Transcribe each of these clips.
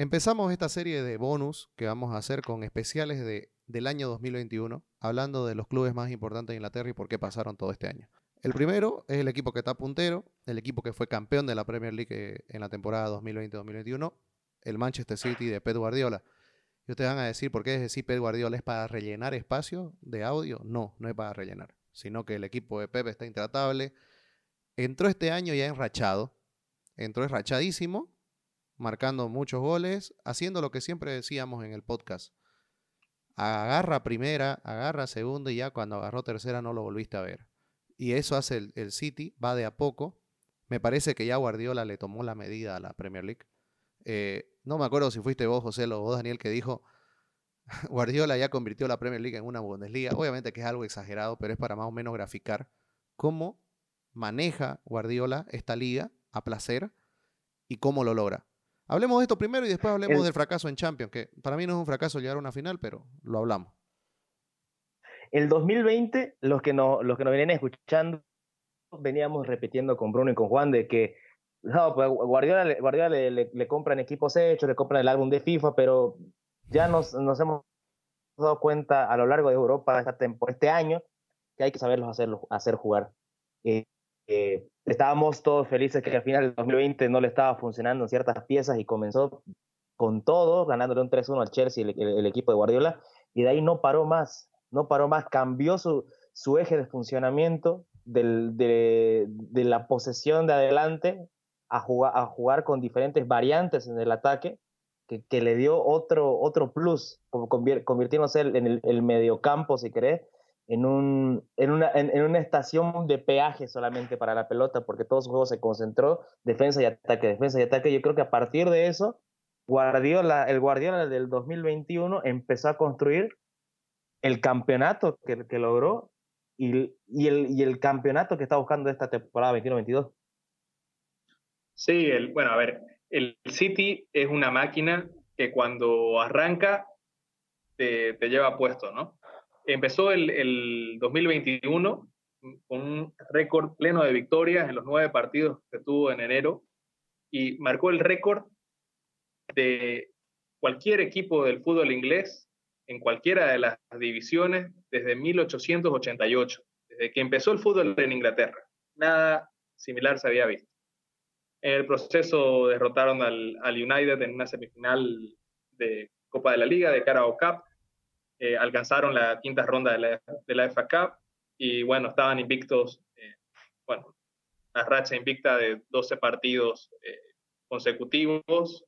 Empezamos esta serie de bonus que vamos a hacer con especiales de, del año 2021, hablando de los clubes más importantes de Inglaterra y por qué pasaron todo este año. El primero es el equipo que está puntero, el equipo que fue campeón de la Premier League eh, en la temporada 2020-2021, el Manchester City de Pep Guardiola. Y ustedes van a decir, ¿por qué es decir Pep Guardiola es para rellenar espacio de audio? No, no es para rellenar, sino que el equipo de Pep está intratable. Entró este año ya enrachado, entró enrachadísimo, marcando muchos goles, haciendo lo que siempre decíamos en el podcast. Agarra primera, agarra segunda y ya cuando agarró tercera no lo volviste a ver y eso hace el, City, va de a poco. Me parece que ya Guardiola le tomó la medida a la Premier League. Eh, no me acuerdo si fuiste vos, José, o vos, Daniel, que dijo, Guardiola ya convirtió la Premier League en una Bundesliga. Obviamente que es algo exagerado, pero es para más o menos graficar cómo maneja Guardiola esta liga a placer y cómo lo logra. Hablemos de esto primero y después hablemos del fracaso en Champions, que para mí no es un fracaso llegar a una final, pero lo hablamos. El 2020, los que, no, los que nos venían escuchando, veníamos repitiendo con Bruno y con Juan de que no, pues Guardiola, Guardiola le, le, compran equipos hechos, le compran el álbum de FIFA, pero ya nos, nos hemos dado cuenta a lo largo de Europa esta este año que hay que saberlos hacer, hacer jugar. Eh, eh, estábamos todos felices que al final del 2020 no le estaba funcionando en ciertas piezas y comenzó con todo, ganándole un 3-1 al Chelsea, el, el, equipo de Guardiola, y de ahí no paró más no paró más, cambió su, su eje de funcionamiento de, de, la posesión de adelante a jugar, a jugar con diferentes variantes en el ataque, que, le dio otro, otro plus, convirtiéndose en el, el mediocampo, si querés, en, un, en, una, en, una estación de peaje solamente para la pelota, porque todo su juego se concentró defensa y ataque, defensa y ataque. Yo creo que a partir de eso, Guardiola, el Guardiola del 2021 empezó a construir el campeonato que, logró y, y, el, y el campeonato que está buscando esta temporada 21-22. Sí, el, bueno, a ver, el City es una máquina que cuando arranca te, te lleva puesto, ¿no? Empezó el, el 2021 con un récord pleno de victorias en los nueve partidos que tuvo en enero y marcó el récord de cualquier equipo del fútbol inglés en cualquiera de las divisiones desde 1888, desde que empezó el fútbol en Inglaterra. Nada similar se había visto. En el proceso derrotaron al, United en una semifinal de Copa de la Liga, de Carabao Cup. Eh, alcanzaron la quinta ronda de la, de la, FA Cup y bueno, estaban invictos, eh, bueno, una racha invicta de 12 partidos eh, consecutivos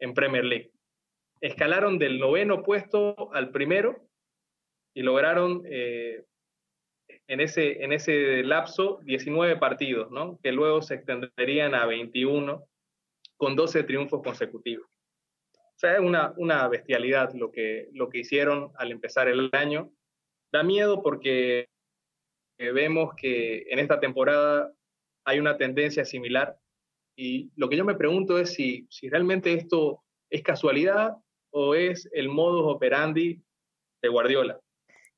en Premier League escalaron del noveno puesto al primero y lograron eh, en, ese, en ese lapso 19 partidos, ¿no? que luego se extenderían a 21 con 12 triunfos consecutivos. O sea, es una, una bestialidad lo que, lo que hicieron al empezar el año. Da miedo porque eh, vemos que en esta temporada hay una tendencia similar y lo que yo me pregunto es si, si realmente esto es casualidad o es el modus operandi de Guardiola.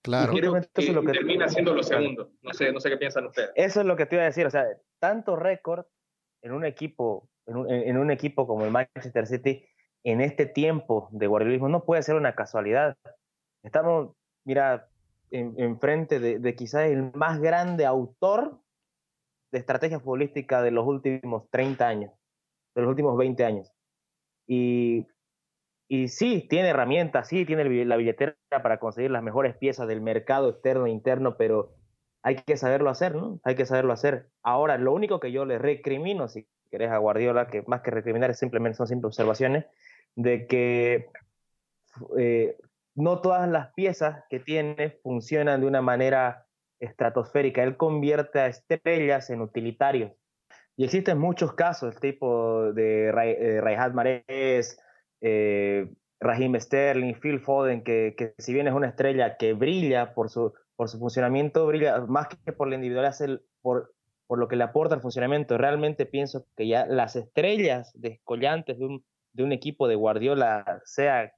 Claro. Creo que, lo que termina siendo lo segundo. No sé, no sé qué piensan ustedes. Eso es lo que te iba a decir. O sea, tanto récord en un equipo, en un, en un, equipo como el Manchester City, en este tiempo de guardiolismo, no puede ser una casualidad. Estamos, mira, enfrente en de, de quizás el más grande autor de estrategia futbolística de los últimos 30 años, de los últimos 20 años. Y sí, tiene herramientas, sí, tiene la billetera para conseguir las mejores piezas del mercado externo e interno, pero hay que saberlo hacer, ¿no? Hay que saberlo hacer. Ahora, lo único que yo le recrimino, si querés a Guardiola, que más que recriminar simplemente son simples observaciones, de que eh, no todas las piezas que tiene funcionan de una manera estratosférica. Él convierte a estrellas en utilitarios. Y existen muchos casos, tipo de eh, Raihat Mahrez, eh, Raheem Sterling, Phil Foden, que, que, si bien es una estrella que brilla por su, por su funcionamiento, brilla más que por la individualidad, por, por lo que le aporta el funcionamiento. Realmente pienso que ya las estrellas descollantes de un, de un equipo de Guardiola, sea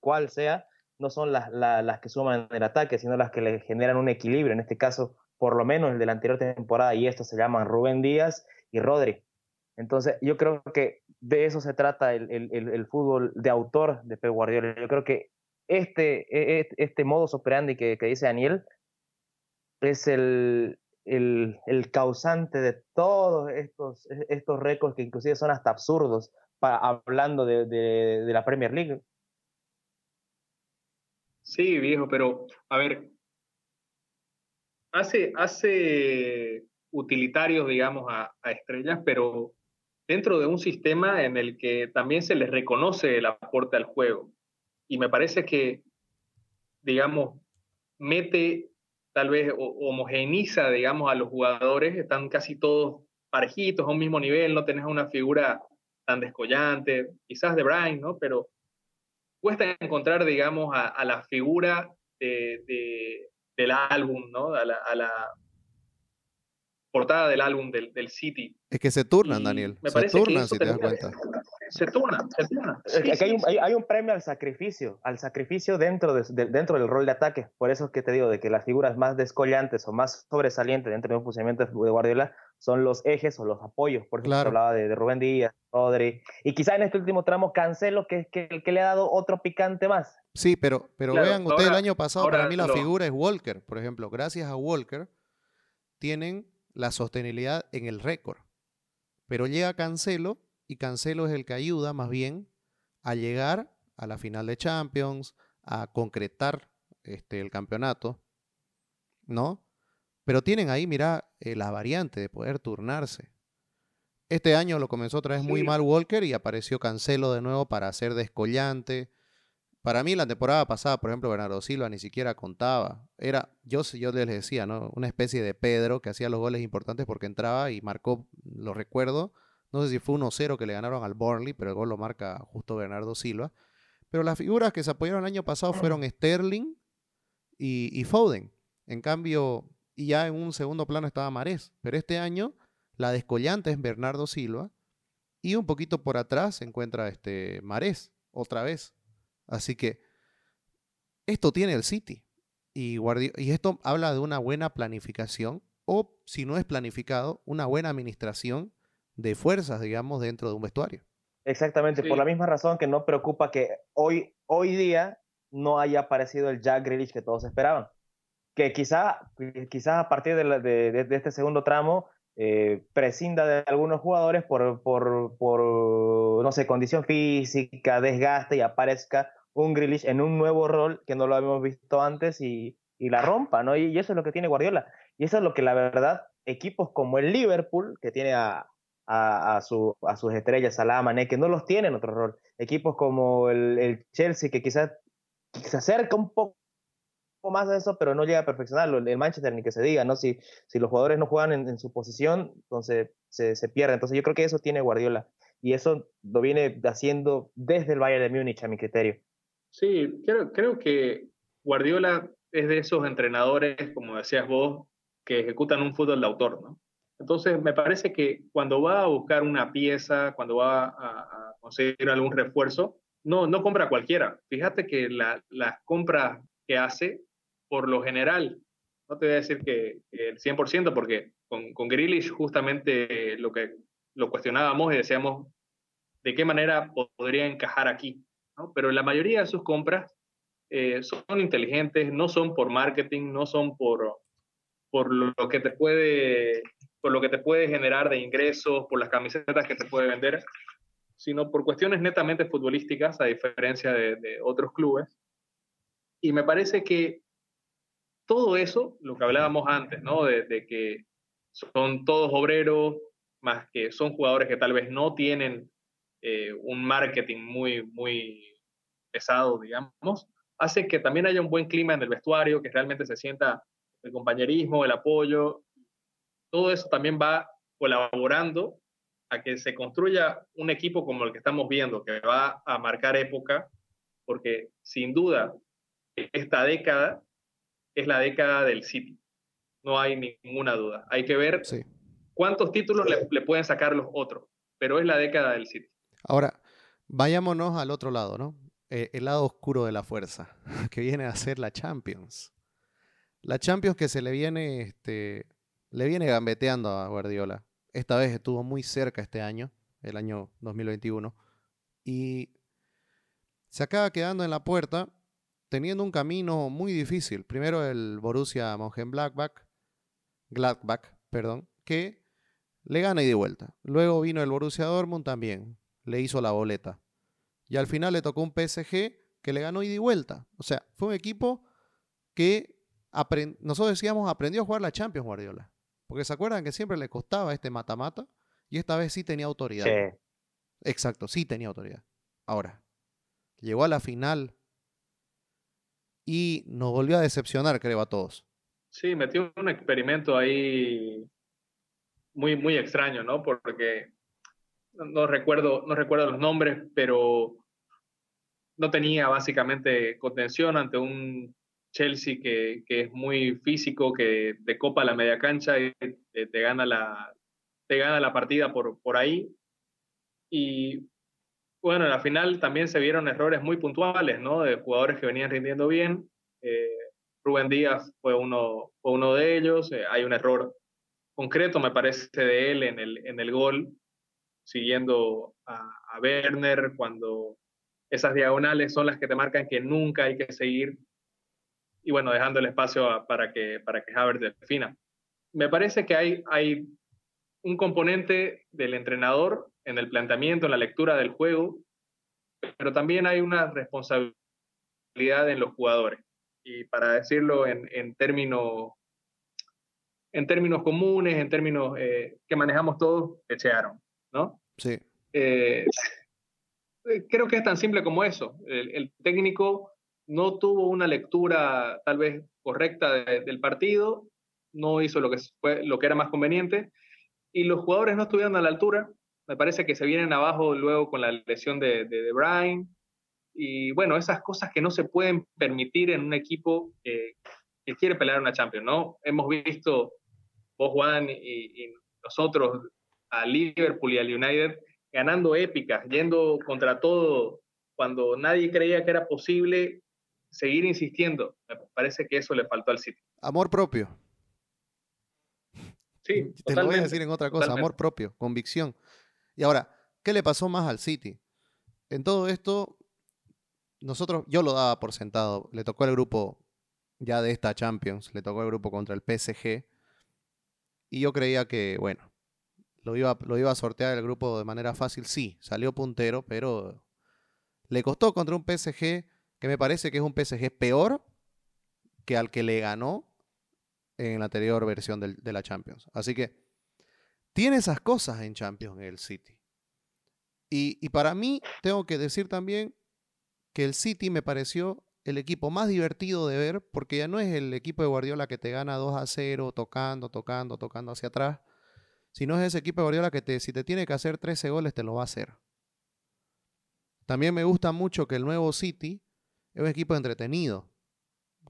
cual sea, no son las, que suman el ataque, sino las que le generan un equilibrio. En este caso, por lo menos el de la anterior temporada, y esto se llaman Rubén Díaz y Rodri. Entonces, yo creo que de eso se trata el, fútbol de autor de Pep Guardiola. Yo creo que este, e, e, este modus operandi que dice Daniel es el, el, causante de todos estos, e, estos récords que inclusive son hasta absurdos hablando de, de, la Premier League. Sí, viejo, pero a ver, hace, hace utilitarios, digamos, a, a, estrellas, pero dentro de un sistema en el que también se les reconoce el aporte al juego. Y me parece que, digamos, mete tal vez homogeniza, digamos, a los jugadores, están casi todos parejitos, a un mismo nivel, no tenés una figura tan descollante, quizás de Brian, ¿no? Pero cuesta encontrar, digamos, a, la figura de, del álbum, ¿no? A la, a la, portada del álbum del, del City. Es que se turnan, Daniel. se turnan, si te das cuenta. Se turnan, se turnan. hay, un, premio al sacrificio, al sacrificio dentro, de, dentro del rol de ataque. Por eso es que te digo de que las figuras más descollantes o más sobresalientes dentro de un funcionamiento de Guardiola son los ejes o los apoyos. Por ejemplo, hablaba de, Rubén Díaz, Rodri. Y quizá en este último tramo Cancelo, que es que, el que le ha dado otro picante más. Sí, pero, pero vean, ustedes el año pasado, para mí la figura es Walker. Por ejemplo, gracias a Walker, tienen la sostenibilidad en el récord. Pero llega Cancelo y Cancelo es el que ayuda más bien a llegar a la final de Champions, a concretar este, el campeonato, ¿no? Pero tienen ahí, mira, eh, la variante de poder turnarse. Este año lo comenzó otra vez muy mal Walker y apareció Cancelo de nuevo para ser descollante, para mí, la temporada pasada, por ejemplo, Bernardo Silva ni siquiera contaba. Era, yo, yo les decía, ¿no? Una especie de Pedro que hacía los goles importantes porque entraba y marcó, lo recuerdo. No sé si fue 1-0 que le ganaron al Burnley, pero el gol lo marca justo Bernardo Silva. Pero las figuras que se apoyaron el año pasado fueron Sterling y, y Foden. En cambio, y ya en un segundo plano estaba Marés. Pero este año, la descollante es Bernardo Silva. Y un poquito por atrás se encuentra este Marés, otra vez. Así que esto tiene el City. Y, y esto habla de una buena planificación o, si no es planificado, una buena administración de fuerzas, digamos, dentro de un vestuario. Exactamente, por la misma razón que no preocupa que hoy, hoy día no haya aparecido el Jack Grealish que todos esperaban. Que quizá, quizá a partir de, de, este segundo tramo eh, prescinda de algunos jugadores por, por, por, no sé, condición física, desgaste y aparezca un Grealish en un nuevo rol que no lo habíamos visto antes y, y la rompa, ¿no? Y, eso es lo que tiene Guardiola. Y eso es lo que la verdad, equipos como el Liverpool, que tiene a, a, a, su, a sus estrellas, a la Mané, que no los tiene en otro rol. Equipos como el, el Chelsea, que quizás se acerca un poco más de eso, pero no llega a perfeccionarlo. El Manchester ni que se diga, ¿no? Si, los jugadores no juegan en, su posición, entonces se, se, pierde. Entonces yo creo que eso tiene Guardiola. Y eso lo viene haciendo desde el Bayern de Múnich, a mi criterio. Sí, creo, creo que Guardiola es de esos entrenadores, como decías vos, que ejecutan un fútbol de autor, ¿no? Entonces, me parece que cuando va a buscar una pieza, cuando va a, conseguir algún refuerzo, no, no compra cualquiera. Fíjate que las compras que hace, por lo general, no te voy a decir que, el 100%, porque con, con justamente lo que lo cuestionábamos y decíamos de qué manera podría encajar aquí pero la mayoría de sus compras eh, son inteligentes, no son por marketing, no son por, por lo que te puede por lo que te puede generar de ingresos, por las camisetas que te puede vender, sino por cuestiones netamente futbolísticas, a diferencia de, otros clubes. Y me parece que todo eso, lo que hablábamos antes, ¿no? De, de, que son todos obreros, más que son jugadores que tal vez no tienen eh, un marketing muy, muy pesado, digamos, hace que también haya un buen clima en el vestuario, que realmente se sienta el compañerismo, el apoyo. Todo eso también va colaborando a que se construya un equipo como el que estamos viendo, que va a marcar época, porque sin duda esta década es la década del City. No hay ninguna duda. Hay que ver cuántos títulos le, le, pueden sacar los otros, pero es la década del City. Ahora, vayámonos al otro lado, ¿no? Eh, el lado oscuro de la fuerza, que viene a ser la Champions. La Champions que se le viene, este, le viene gambeteando a Guardiola. Esta vez estuvo muy cerca este año, el año 2021. Y se acaba quedando en la puerta teniendo un camino muy difícil. Primero el Borussia Mönchengladbach, Gladbach, perdón, que le gana y de vuelta. Luego vino el Borussia Dortmund también, le hizo la boleta. Y al final le tocó un PSG que le ganó y de vuelta. O sea, fue un equipo que nosotros decíamos aprendió a jugar la Champions Guardiola. Porque se acuerdan que siempre le costaba este mata-mata y esta vez sí tenía autoridad. Sí. Exacto, sí tenía autoridad. Ahora, llegó a la final y nos volvió a decepcionar, creo, a todos. Sí, metió un experimento ahí muy, muy extraño, ¿no? Porque no recuerdo, no recuerdo los nombres, pero no tenía básicamente contención ante un Chelsea que, que, es muy físico, que te copa la media cancha y te, gana, la, te gana la partida por, por ahí. Y bueno, en la final también se vieron errores muy puntuales, ¿no? De jugadores que venían rindiendo bien. Eh, Rubén Díaz fue uno, fue uno de ellos. Eh, hay un error concreto, me parece, de él en el, en el gol, siguiendo a, a Werner cuando esas diagonales son las que te marcan que nunca hay que seguir y bueno, dejando el espacio para que, para que Havertz defina. Me parece que hay, hay un componente del entrenador en el planteamiento, en la lectura del juego, pero también hay una responsabilidad en los jugadores. Y para decirlo en, en términos en términos comunes, en términos eh, que manejamos todos, echearon, ¿no? Sí. Eh, creo que es tan simple como eso. El, técnico no tuvo una lectura tal vez correcta del partido, no hizo lo que, fue, lo que era más conveniente y los jugadores no estuvieron a la altura. Me parece que se vienen abajo luego con la lesión de, de, Brian. Y bueno, esas cosas que no se pueden permitir en un equipo que quiere pelear una Champions, ¿no? Hemos visto, vos Juan y, y nosotros, a Liverpool y al United ganando épicas, yendo contra todo, cuando nadie creía que era posible seguir insistiendo. Me parece que eso le faltó al City. Amor propio. Sí, te lo voy a decir en otra cosa, amor propio, convicción. Y ahora, ¿qué le pasó más al City? En todo esto, nosotros, yo lo daba por sentado, le tocó el grupo ya de esta Champions, le tocó el grupo contra el PSG, y yo creía que, bueno, lo iba, lo iba a sortear el grupo de manera fácil. Sí, salió puntero, pero le costó contra un PSG que me parece que es un PSG peor que al que le ganó en la anterior versión de la Champions. Así que tiene esas cosas en Champions el City. Y, y, para mí, tengo que decir también que el City me pareció el equipo más divertido de ver, porque ya no es el equipo de Guardiola que te gana 2 a 0, tocando, tocando, tocando hacia atrás, si no es ese equipo de Guardiola que te, si te tiene que hacer 13 goles, te lo va a hacer. También me gusta mucho que el nuevo City es un equipo entretenido,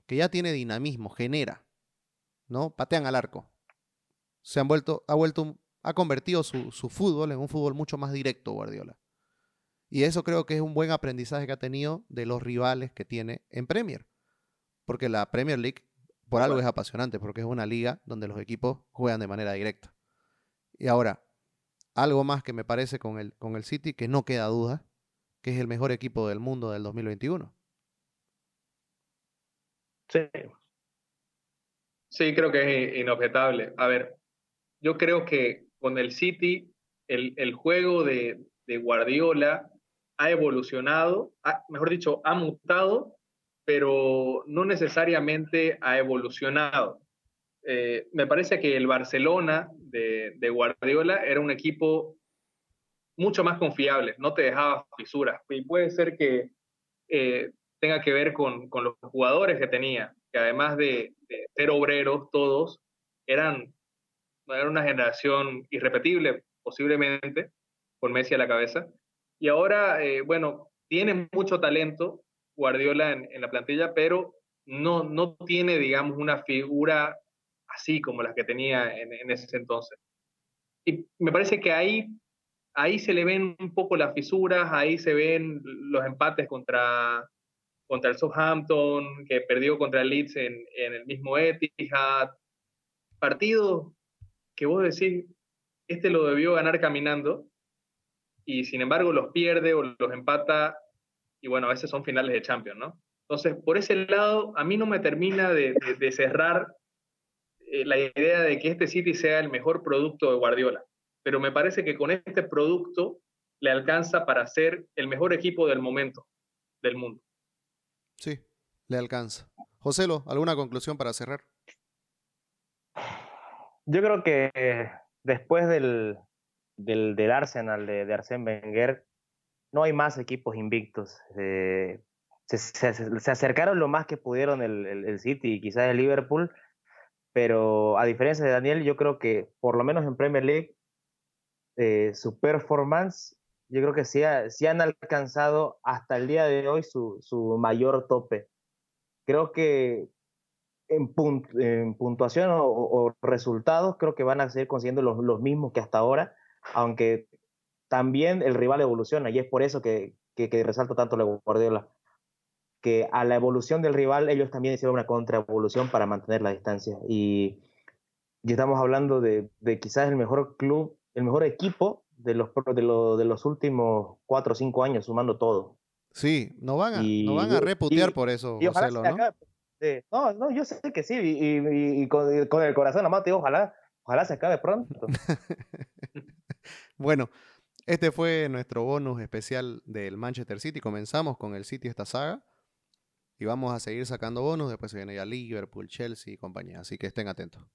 que ya tiene dinamismo, genera, ¿no? Patean al arco. Se han vuelto, ha vuelto, ha convertido su, su fútbol en un fútbol mucho más directo, Guardiola. Y eso creo que es un buen aprendizaje que ha tenido de los rivales que tiene en Premier. Porque la Premier League, por algo es apasionante, porque es una liga donde los equipos juegan de manera directa. Y ahora, algo más que me parece con el, con el City, que no queda duda, que es el mejor equipo del mundo del 2021. Sí. Sí, creo que es inobjetable. A ver, yo creo que con el City el, el juego de, de, Guardiola ha evolucionado, mejor dicho, ha mutado, pero no necesariamente ha evolucionado. Eh, me parece que el Barcelona de, Guardiola era un equipo mucho más confiable, no te dejaba fisuras. Y puede ser que eh, tenga que ver con, los jugadores que tenía, que además de, ser obreros todos, eran, eran una generación irrepetible, posiblemente, con Messi a la cabeza. Y ahora, eh, bueno, tiene mucho talento Guardiola en, en, la plantilla, pero no, no tiene, digamos, una figura así como las que tenía en, ese entonces. Y me parece que ahí, ahí se le ven un poco las fisuras, ahí se ven los empates contra, contra el Southampton, que perdió contra el Leeds en, en el mismo Etihad. Partido que vos decís, este lo debió ganar caminando, y sin embargo los pierde o los empata y bueno, a veces son finales de Champions, ¿no? Entonces, por ese lado, a mí no me termina de, cerrar eh, la idea de que este City sea el mejor producto de Guardiola, pero me parece que con este producto le alcanza para ser el mejor equipo del momento del mundo. Sí, le alcanza. Joselo, ¿alguna conclusión para cerrar? Yo creo que después del, del, Arsenal de, de Arsène Wenger, no hay más equipos invictos. Eh, se, acercaron lo más que pudieron el, el, City y quizás el Liverpool, pero a diferencia de Daniel, yo creo que por lo menos en Premier League, eh, su performance, yo creo que sí, han alcanzado hasta el día de hoy su, su mayor tope. Creo que en, en puntuación o, resultados, creo que van a seguir consiguiendo los, los, mismos que hasta ahora, aunque también el rival evoluciona y es por eso que, que, que resalto tanto la Guardiola, que a la evolución del rival ellos también hicieron una contraevolución para mantener la distancia y, y estamos hablando de, de, quizás el mejor club, el mejor equipo de los, de, de los últimos cuatro o cinco años, sumando todo. Sí, no van a, no van a reputear por eso, Marcelo, ¿no? no, no, yo sé que sí, y, con, el corazón te digo, ojalá, ojalá se acabe pronto. bueno, este fue nuestro bonus especial del Manchester City. Comenzamos con el City esta saga y vamos a seguir sacando bonus. Después se viene ya Liverpool, Chelsea y compañía. Así que estén atentos.